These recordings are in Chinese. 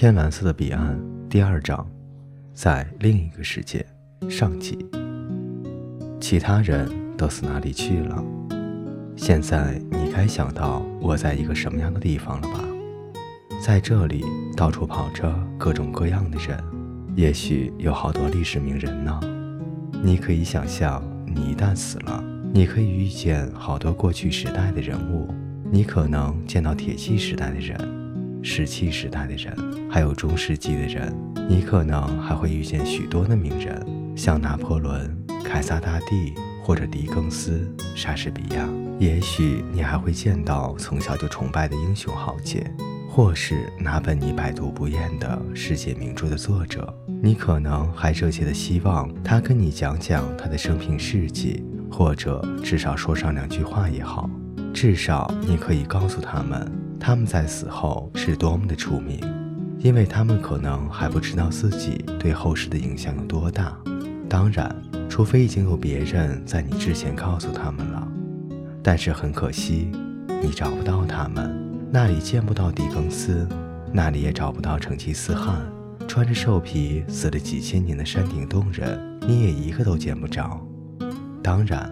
天蓝色的彼岸第二章，在另一个世界上集。其他人都死哪里去了？现在你该想到我在一个什么样的地方了吧？在这里，到处跑着各种各样的人，也许有好多历史名人呢。你可以想象，你一旦死了，你可以遇见好多过去时代的人物，你可能见到铁器时代的人。石器时代的人，还有中世纪的人，你可能还会遇见许多的名人，像拿破仑、凯撒大帝或者狄更斯、莎士比亚。也许你还会见到从小就崇拜的英雄豪杰，或是哪本你百读不厌的世界名著的作者。你可能还热切的希望他跟你讲讲他的生平事迹，或者至少说上两句话也好。至少你可以告诉他们。他们在死后是多么的出名，因为他们可能还不知道自己对后世的影响有多大。当然，除非已经有别人在你之前告诉他们了。但是很可惜，你找不到他们，那里见不到狄更斯，那里也找不到成吉思汗，穿着兽皮死了几千年的山顶洞人，你也一个都见不着。当然，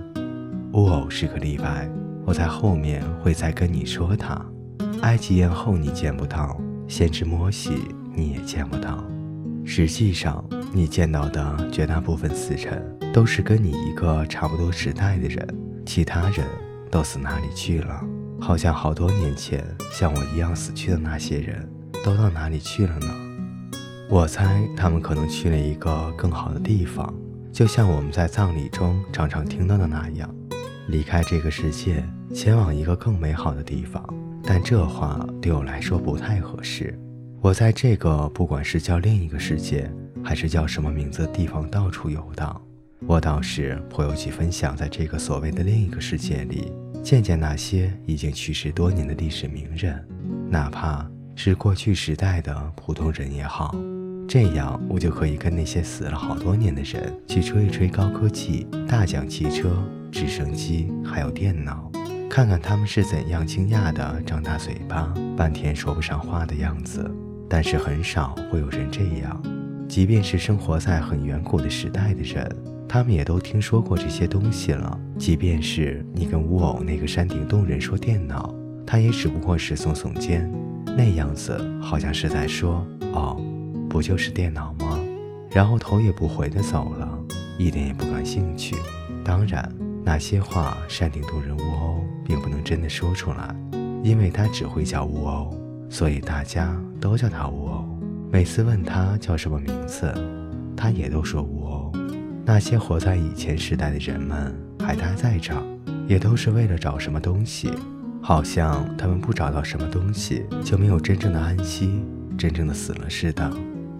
乌偶是个例外，我在后面会再跟你说他。埃及艳后你见不到，先知摩西你也见不到。实际上，你见到的绝大部分死神都是跟你一个差不多时代的人，其他人都死哪里去了？好像好多年前像我一样死去的那些人都到哪里去了呢？我猜他们可能去了一个更好的地方，就像我们在葬礼中常常听到的那样，离开这个世界，前往一个更美好的地方。但这话对我来说不太合适。我在这个不管是叫另一个世界，还是叫什么名字的地方到处游荡，我倒是颇有几分想在这个所谓的另一个世界里见见那些已经去世多年的历史名人，哪怕是过去时代的普通人也好。这样我就可以跟那些死了好多年的人去吹一吹高科技、大奖汽车、直升机，还有电脑。看看他们是怎样惊讶的张大嘴巴，半天说不上话的样子。但是很少会有人这样，即便是生活在很远古的时代的人，他们也都听说过这些东西了。即便是你跟乌偶那个山顶洞人说电脑，他也只不过是耸耸肩，那样子好像是在说：“哦，不就是电脑吗？”然后头也不回的走了，一点也不感兴趣。当然。那些话，山顶洞人乌欧并不能真的说出来，因为他只会叫乌欧，所以大家都叫他乌欧。每次问他叫什么名字，他也都说乌欧。那些活在以前时代的人们还待在这儿，也都是为了找什么东西，好像他们不找到什么东西就没有真正的安息，真正的死了似的。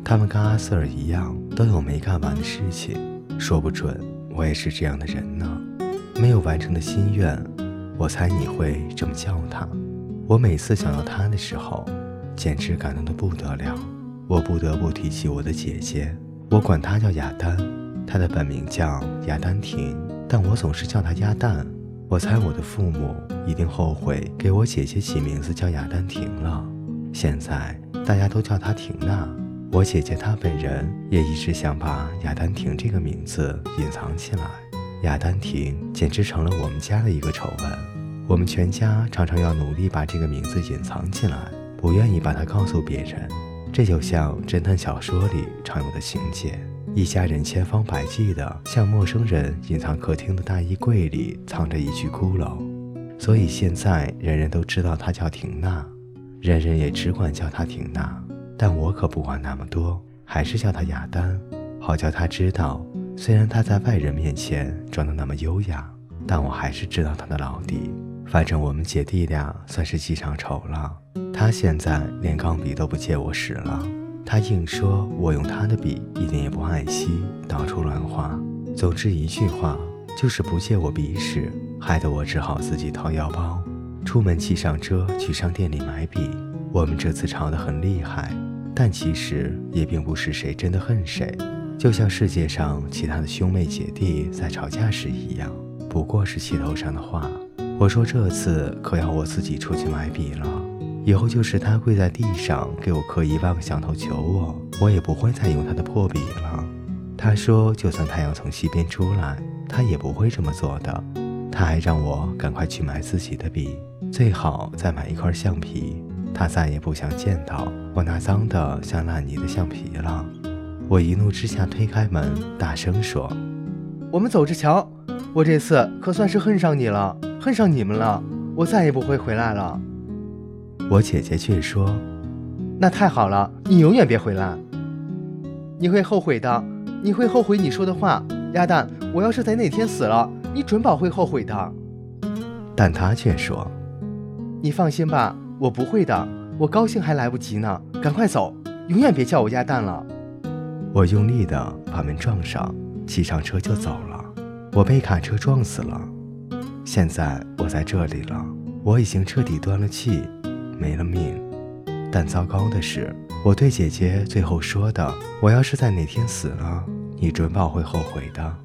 他们跟阿瑟尔一样，都有没干完的事情，说不准我也是这样的人呢。没有完成的心愿，我猜你会这么叫他。我每次想到他的时候，简直感动得不得了。我不得不提起我的姐姐，我管她叫雅丹，她的本名叫雅丹婷，但我总是叫她鸭蛋。我猜我的父母一定后悔给我姐姐起名字叫雅丹婷了。现在大家都叫她婷娜。我姐姐她本人也一直想把雅丹婷这个名字隐藏起来。雅丹婷简直成了我们家的一个丑闻，我们全家常常要努力把这个名字隐藏起来，不愿意把它告诉别人。这就像侦探小说里常有的情节：一家人千方百计地向陌生人隐藏客厅的大衣柜里藏着一具骷髅。所以现在人人都知道她叫婷娜，人人也只管叫她婷娜。但我可不管那么多，还是叫她雅丹，好叫她知道。虽然他在外人面前装得那么优雅，但我还是知道他的老底。反正我们姐弟俩算是记上仇了。他现在连钢笔都不借我使了，他硬说我用他的笔一点也不爱惜，到处乱画。总之一句话，就是不借我笔使，害得我只好自己掏腰包，出门骑上车去商店里买笔。我们这次吵得很厉害，但其实也并不是谁真的恨谁。就像世界上其他的兄妹姐弟在吵架时一样，不过是气头上的话。我说这次可要我自己出去买笔了，以后就是他跪在地上给我磕一万个响头求我，我也不会再用他的破笔了。他说，就算太阳从西边出来，他也不会这么做的。他还让我赶快去买自己的笔，最好再买一块橡皮。他再也不想见到我那脏的像烂泥的橡皮了。我一怒之下推开门，大声说：“我们走着瞧。我这次可算是恨上你了，恨上你们了。我再也不会回来了。”我姐姐却说：“那太好了，你永远别回来。你会后悔的，你会后悔你说的话。鸭蛋，我要是在那天死了，你准保会后悔的。”但她却说：“你放心吧。”我不会的，我高兴还来不及呢，赶快走，永远别叫我鸭蛋了。我用力的把门撞上，骑上车就走了。我被卡车撞死了，现在我在这里了，我已经彻底断了气，没了命。但糟糕的是，我对姐姐最后说的“我要是在哪天死了，你准保会后悔的”，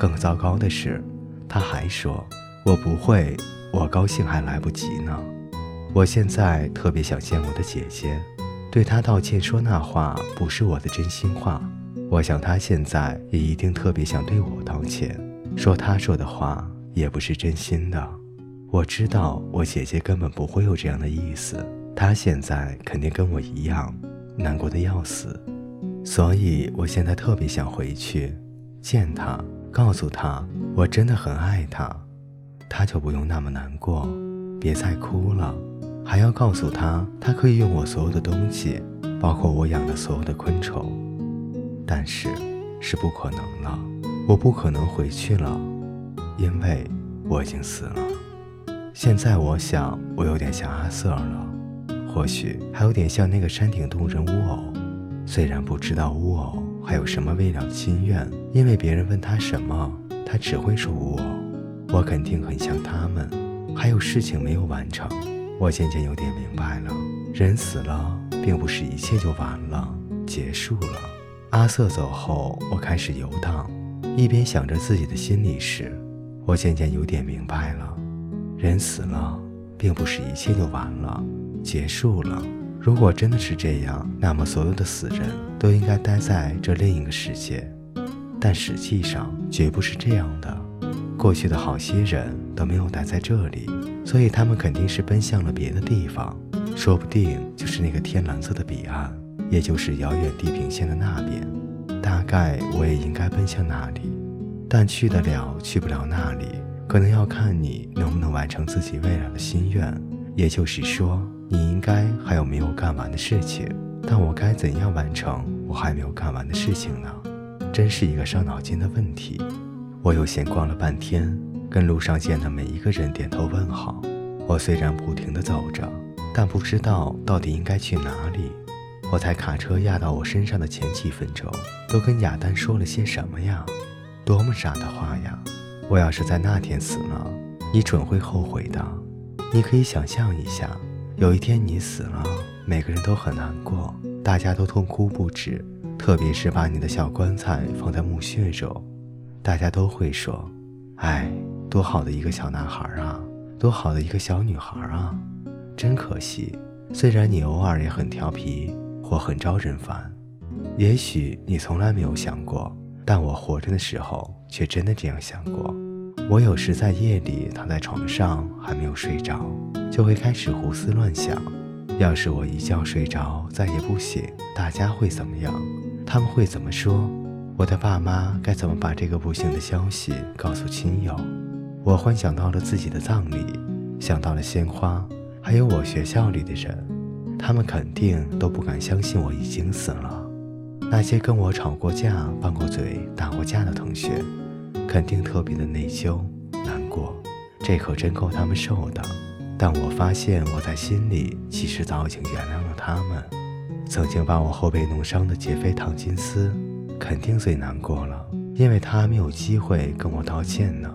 更糟糕的是，她还说“我不会，我高兴还来不及呢”。我现在特别想见我的姐姐，对他道歉，说那话不是我的真心话。我想他现在也一定特别想对我道歉，说他说的话也不是真心的。我知道我姐姐根本不会有这样的意思，她现在肯定跟我一样难过的要死，所以我现在特别想回去见她，告诉她我真的很爱她，她就不用那么难过，别再哭了。还要告诉他，他可以用我所有的东西，包括我养的所有的昆虫，但是是不可能了，我不可能回去了，因为我已经死了。现在我想，我有点像阿瑟了，或许还有点像那个山顶洞人巫偶。虽然不知道巫偶还有什么未了心愿，因为别人问他什么，他只会说巫偶。我肯定很像他们，还有事情没有完成。我渐渐有点明白了，人死了，并不是一切就完了、结束了。阿瑟走后，我开始游荡，一边想着自己的心里事。我渐渐有点明白了，人死了，并不是一切就完了、结束了。如果真的是这样，那么所有的死人都应该待在这另一个世界。但实际上，绝不是这样的。过去的好些人都没有待在这里，所以他们肯定是奔向了别的地方，说不定就是那个天蓝色的彼岸，也就是遥远地平线的那边。大概我也应该奔向那里，但去得了去不了那里，可能要看你能不能完成自己未来的心愿。也就是说，你应该还有没有干完的事情，但我该怎样完成我还没有干完的事情呢？真是一个伤脑筋的问题。我又闲逛了半天，跟路上见的每一个人点头问好。我虽然不停地走着，但不知道到底应该去哪里。我在卡车压到我身上的前几分钟，都跟亚丹说了些什么呀？多么傻的话呀！我要是在那天死了，你准会后悔的。你可以想象一下，有一天你死了，每个人都很难过，大家都痛哭不止，特别是把你的小棺材放在墓穴中。大家都会说：“哎，多好的一个小男孩啊，多好的一个小女孩啊！真可惜，虽然你偶尔也很调皮或很招人烦，也许你从来没有想过，但我活着的时候却真的这样想过。我有时在夜里躺在床上还没有睡着，就会开始胡思乱想：要是我一觉睡着再也不醒，大家会怎么样？他们会怎么说？”我的爸妈该怎么把这个不幸的消息告诉亲友？我幻想到了自己的葬礼，想到了鲜花，还有我学校里的人，他们肯定都不敢相信我已经死了。那些跟我吵过架、拌过嘴、打过架的同学，肯定特别的内疚、难过，这可真够他们受的。但我发现我在心里其实早已经原谅了他们。曾经把我后背弄伤的劫匪唐金斯。肯定最难过了，因为他没有机会跟我道歉呢。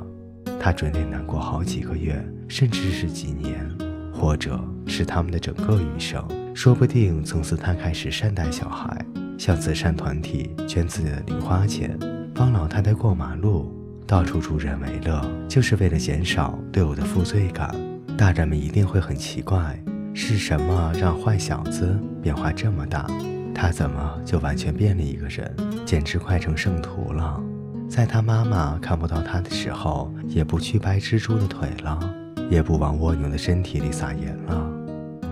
他准得难过好几个月，甚至是几年，或者是他们的整个余生。说不定从此他开始善待小孩，向慈善团体捐自己的零花钱，帮老太太过马路，到处助人为乐，就是为了减少对我的负罪感。大人们一定会很奇怪，是什么让坏小子变化这么大？他怎么就完全变了一个人，简直快成圣徒了？在他妈妈看不到他的时候，也不去掰蜘蛛的腿了，也不往蜗牛的身体里撒盐了。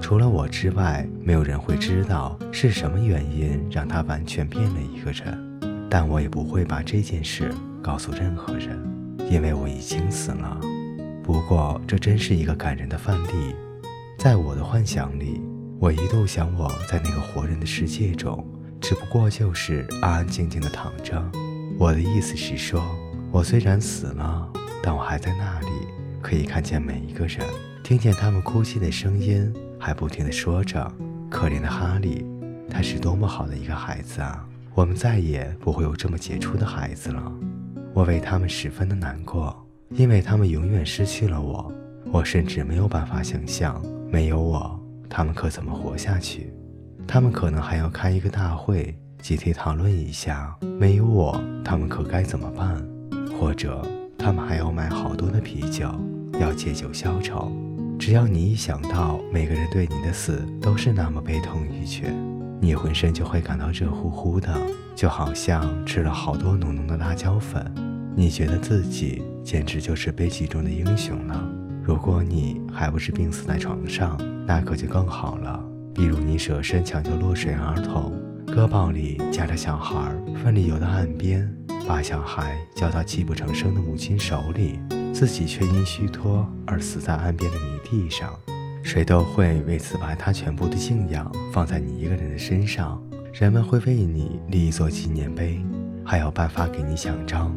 除了我之外，没有人会知道是什么原因让他完全变了一个人。但我也不会把这件事告诉任何人，因为我已经死了。不过，这真是一个感人的范例。在我的幻想里，我一度想我在那个活人的世界中，只不过就是安安静静的躺着。我的意思是说，我虽然死了，但我还在那里，可以看见每一个人，听见他们哭泣的声音，还不停地说着：“可怜的哈利，他是多么好的一个孩子啊！我们再也不会有这么杰出的孩子了。”我为他们十分的难过，因为他们永远失去了我。我甚至没有办法想象。没有我，他们可怎么活下去？他们可能还要开一个大会，集体讨论一下。没有我，他们可该怎么办？或者，他们还要买好多的啤酒，要借酒消愁。只要你一想到每个人对你的死都是那么悲痛欲绝，你浑身就会感到热乎乎的，就好像吃了好多浓浓的辣椒粉。你觉得自己简直就是悲剧中的英雄了。如果你还不是病死在床上，那可就更好了。比如你舍身抢救落水儿童，胳膊里夹着小孩，奋力游到岸边，把小孩交到泣不成声的母亲手里，自己却因虚脱而死在岸边的泥地上，谁都会为此把他全部的敬仰放在你一个人的身上。人们会为你立一座纪念碑，还要颁发给你奖章。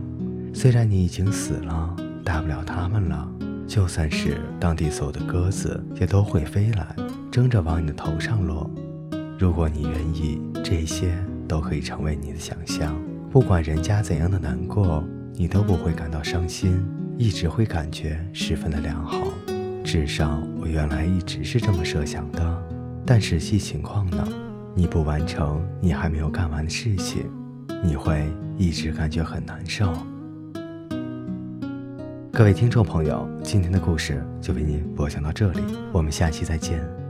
虽然你已经死了，大不了他们了。就算是当地所有的鸽子也都会飞来，争着往你的头上落。如果你愿意，这些都可以成为你的想象。不管人家怎样的难过，你都不会感到伤心，一直会感觉十分的良好。至少我原来一直是这么设想的。但实际情况呢？你不完成你还没有干完的事情，你会一直感觉很难受。各位听众朋友，今天的故事就为您播讲到这里，我们下期再见。